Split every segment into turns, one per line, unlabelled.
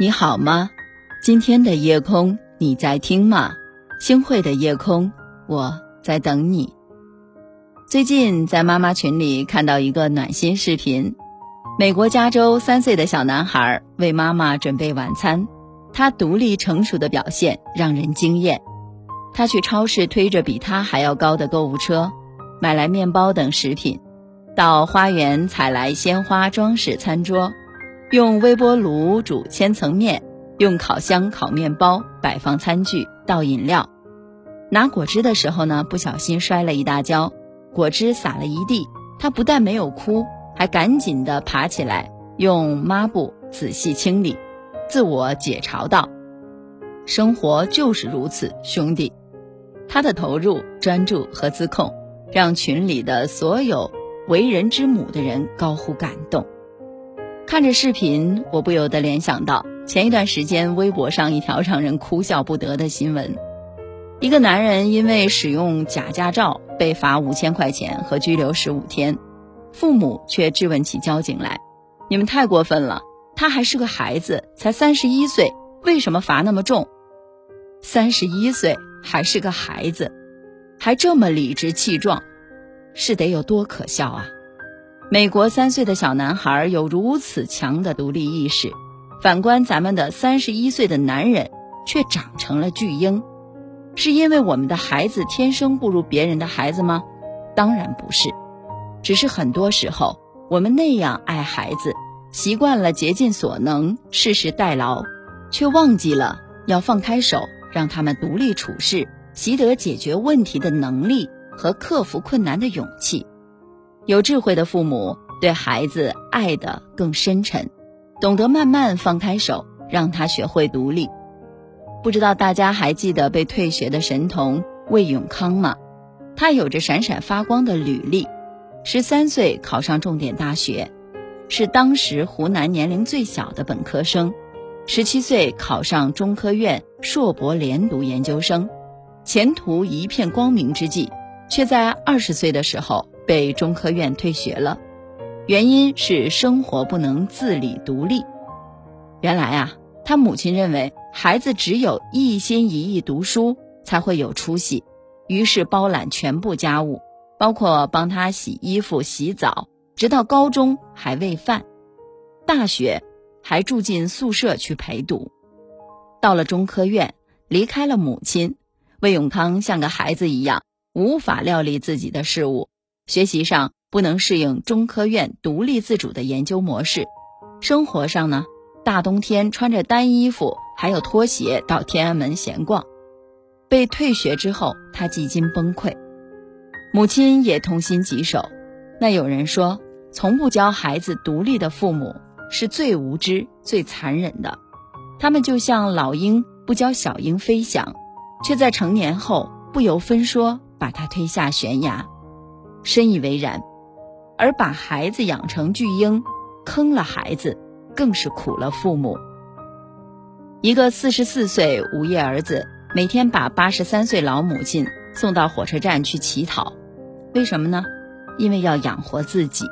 你好吗？今天的夜空你在听吗？星汇的夜空，我在等你。最近在妈妈群里看到一个暖心视频，美国加州三岁的小男孩为妈妈准备晚餐，他独立成熟的表现让人惊艳。他去超市推着比他还要高的购物车，买来面包等食品，到花园采来鲜花装饰餐桌。用微波炉煮千层面，用烤箱烤面包，摆放餐具，倒饮料。拿果汁的时候呢，不小心摔了一大跤，果汁洒了一地。他不但没有哭，还赶紧的爬起来，用抹布仔细清理，自我解嘲道：“生活就是如此，兄弟。”他的投入、专注和自控，让群里的所有为人之母的人高呼感动。看着视频，我不由得联想到前一段时间微博上一条让人哭笑不得的新闻：一个男人因为使用假驾照被罚五千块钱和拘留十五天，父母却质问起交警来：“你们太过分了，他还是个孩子，才三十一岁，为什么罚那么重？三十一岁还是个孩子，还这么理直气壮，是得有多可笑啊！”美国三岁的小男孩有如此强的独立意识，反观咱们的三十一岁的男人却长成了巨婴，是因为我们的孩子天生不如别人的孩子吗？当然不是，只是很多时候我们那样爱孩子，习惯了竭尽所能、事事代劳，却忘记了要放开手，让他们独立处事，习得解决问题的能力和克服困难的勇气。有智慧的父母对孩子爱得更深沉，懂得慢慢放开手，让他学会独立。不知道大家还记得被退学的神童魏永康吗？他有着闪闪发光的履历：十三岁考上重点大学，是当时湖南年龄最小的本科生；十七岁考上中科院硕博连读研究生，前途一片光明之际，却在二十岁的时候。被中科院退学了，原因是生活不能自理独立。原来啊，他母亲认为孩子只有一心一意读书才会有出息，于是包揽全部家务，包括帮他洗衣服、洗澡，直到高中还喂饭，大学还住进宿舍去陪读。到了中科院，离开了母亲，魏永康像个孩子一样，无法料理自己的事物。学习上不能适应中科院独立自主的研究模式，生活上呢，大冬天穿着单衣服还有拖鞋到天安门闲逛。被退学之后，他几近崩溃，母亲也痛心疾首。那有人说，从不教孩子独立的父母是最无知、最残忍的。他们就像老鹰不教小鹰飞翔，却在成年后不由分说把他推下悬崖。深以为然，而把孩子养成巨婴，坑了孩子，更是苦了父母。一个四十四岁无业儿子，每天把八十三岁老母亲送到火车站去乞讨，为什么呢？因为要养活自己。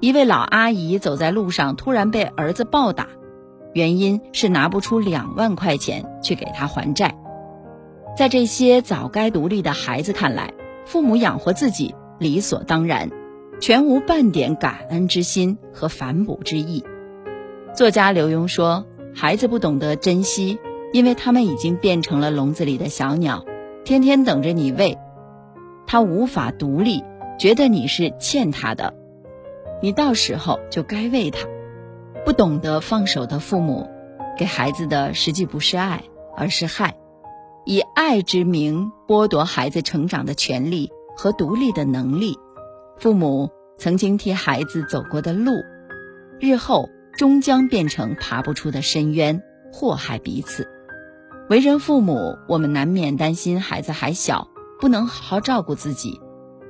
一位老阿姨走在路上，突然被儿子暴打，原因是拿不出两万块钱去给他还债。在这些早该独立的孩子看来，父母养活自己。理所当然，全无半点感恩之心和反哺之意。作家刘墉说：“孩子不懂得珍惜，因为他们已经变成了笼子里的小鸟，天天等着你喂。他无法独立，觉得你是欠他的，你到时候就该喂他。不懂得放手的父母，给孩子的实际不是爱，而是害，以爱之名剥夺孩子成长的权利。”和独立的能力，父母曾经替孩子走过的路，日后终将变成爬不出的深渊，祸害彼此。为人父母，我们难免担心孩子还小，不能好好照顾自己，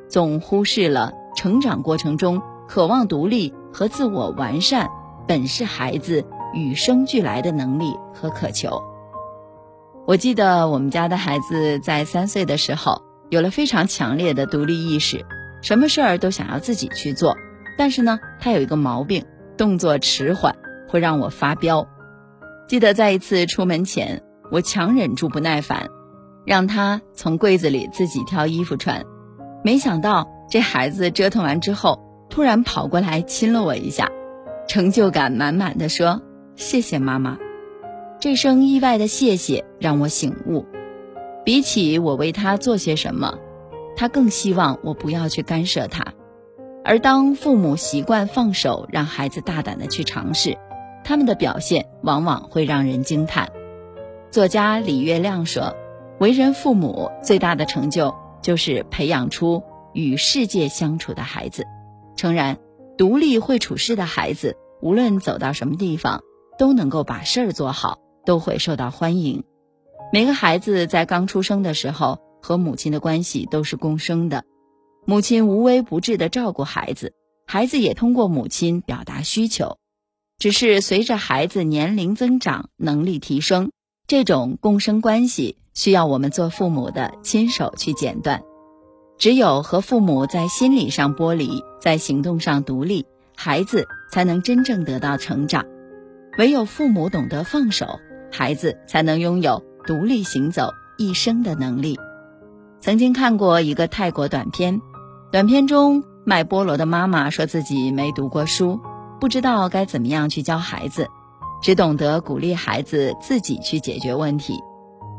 总忽视了成长过程中渴望独立和自我完善，本是孩子与生俱来的能力和渴求。我记得我们家的孩子在三岁的时候。有了非常强烈的独立意识，什么事儿都想要自己去做。但是呢，他有一个毛病，动作迟缓，会让我发飙。记得在一次出门前，我强忍住不耐烦，让他从柜子里自己挑衣服穿。没想到这孩子折腾完之后，突然跑过来亲了我一下，成就感满满的说：“谢谢妈妈。”这声意外的谢谢让我醒悟，比起我为他做些什么，他更希望我不要去干涉他。而当父母习惯放手，让孩子大胆的去尝试，他们的表现往往会让人惊叹。作家李月亮说：“为人父母最大的成就，就是培养出与世界相处的孩子。诚然，独立会处事的孩子，无论走到什么地方，都能够把事儿做好，都会受到欢迎。每个孩子在刚出生的时候，和母亲的关系都是共生的。”母亲无微不至地照顾孩子，孩子也通过母亲表达需求。只是随着孩子年龄增长、能力提升，这种共生关系需要我们做父母的亲手去剪断。只有和父母在心理上剥离，在行动上独立，孩子才能真正得到成长。唯有父母懂得放手，孩子才能拥有独立行走一生的能力。曾经看过一个泰国短片。短片中，卖菠萝的妈妈说自己没读过书，不知道该怎么样去教孩子，只懂得鼓励孩子自己去解决问题。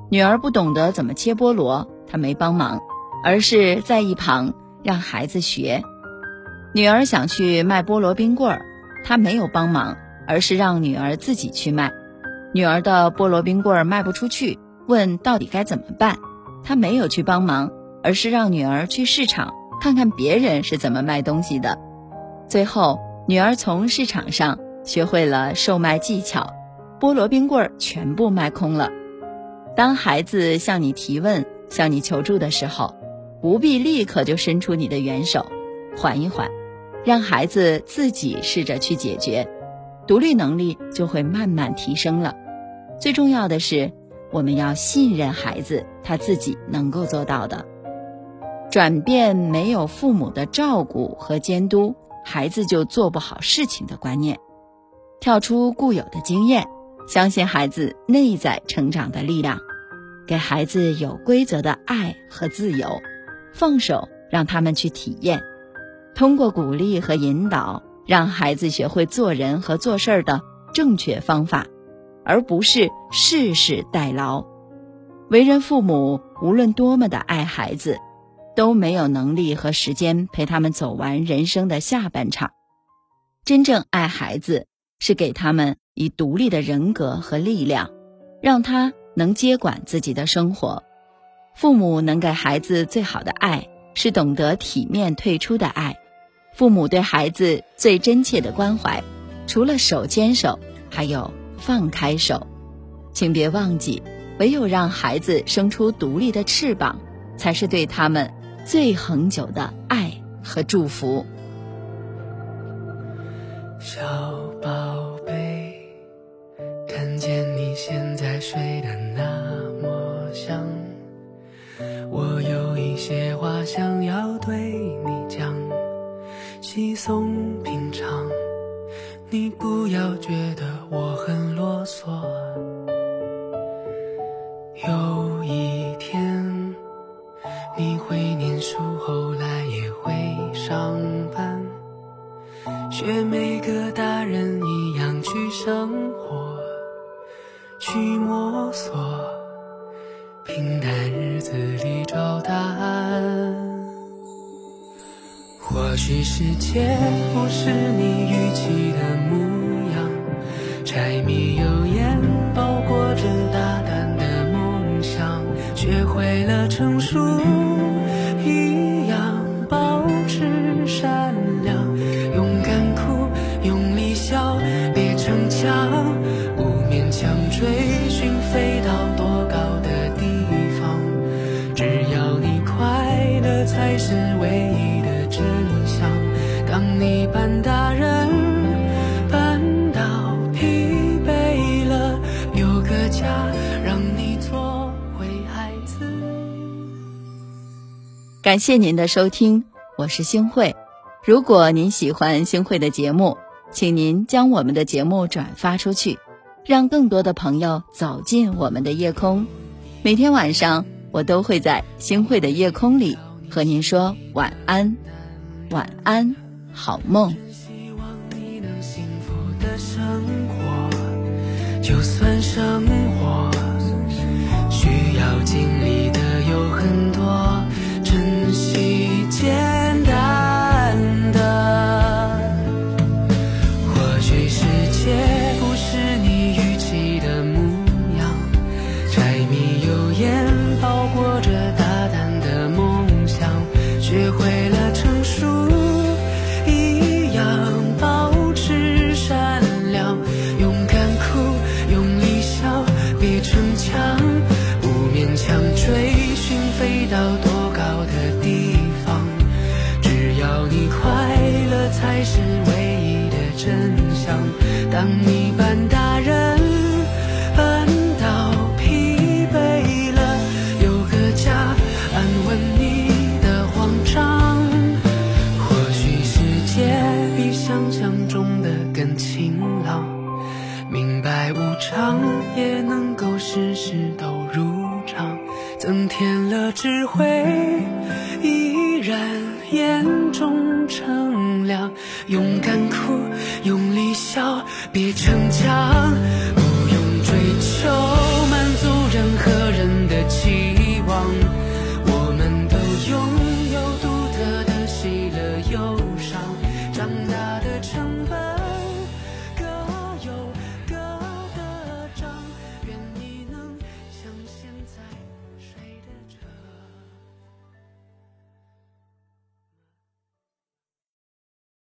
女儿不懂得怎么切菠萝，她没帮忙，而是在一旁让孩子学。女儿想去卖菠萝冰棍儿，她没有帮忙，而是让女儿自己去卖。女儿的菠萝冰棍卖不出去，问到底该怎么办，她没有去帮忙，而是让女儿去市场。看看别人是怎么卖东西的，最后女儿从市场上学会了售卖技巧，菠萝冰棍全部卖空了。当孩子向你提问、向你求助的时候，不必立刻就伸出你的援手，缓一缓，让孩子自己试着去解决，独立能力就会慢慢提升了。最重要的是，我们要信任孩子，他自己能够做到的。转变没有父母的照顾和监督，孩子就做不好事情的观念，跳出固有的经验，相信孩子内在成长的力量，给孩子有规则的爱和自由，放手让他们去体验，通过鼓励和引导，让孩子学会做人和做事儿的正确方法，而不是事事代劳。为人父母，无论多么的爱孩子。都没有能力和时间陪他们走完人生的下半场。真正爱孩子，是给他们以独立的人格和力量，让他能接管自己的生活。父母能给孩子最好的爱，是懂得体面退出的爱。父母对孩子最真切的关怀，除了手牵手，还有放开手。请别忘记，唯有让孩子生出独立的翅膀，才是对他们。最恒久的爱和祝福，
小宝学每个大人一样去生活，去摸索，平淡日子里找答案。或许世界不是你预期的模样，柴米油盐包裹着大胆的梦想，学会了成熟。当你扮大人，扮到疲惫了，有个家让你做回孩子。
感谢您的收听，我是星慧。如果您喜欢星慧的节目，请您将我们的节目转发出去。让更多的朋友走进我们的夜空。每天晚上，我都会在星慧的夜空里和您说晚安，晚安，好梦。
就算生的智慧，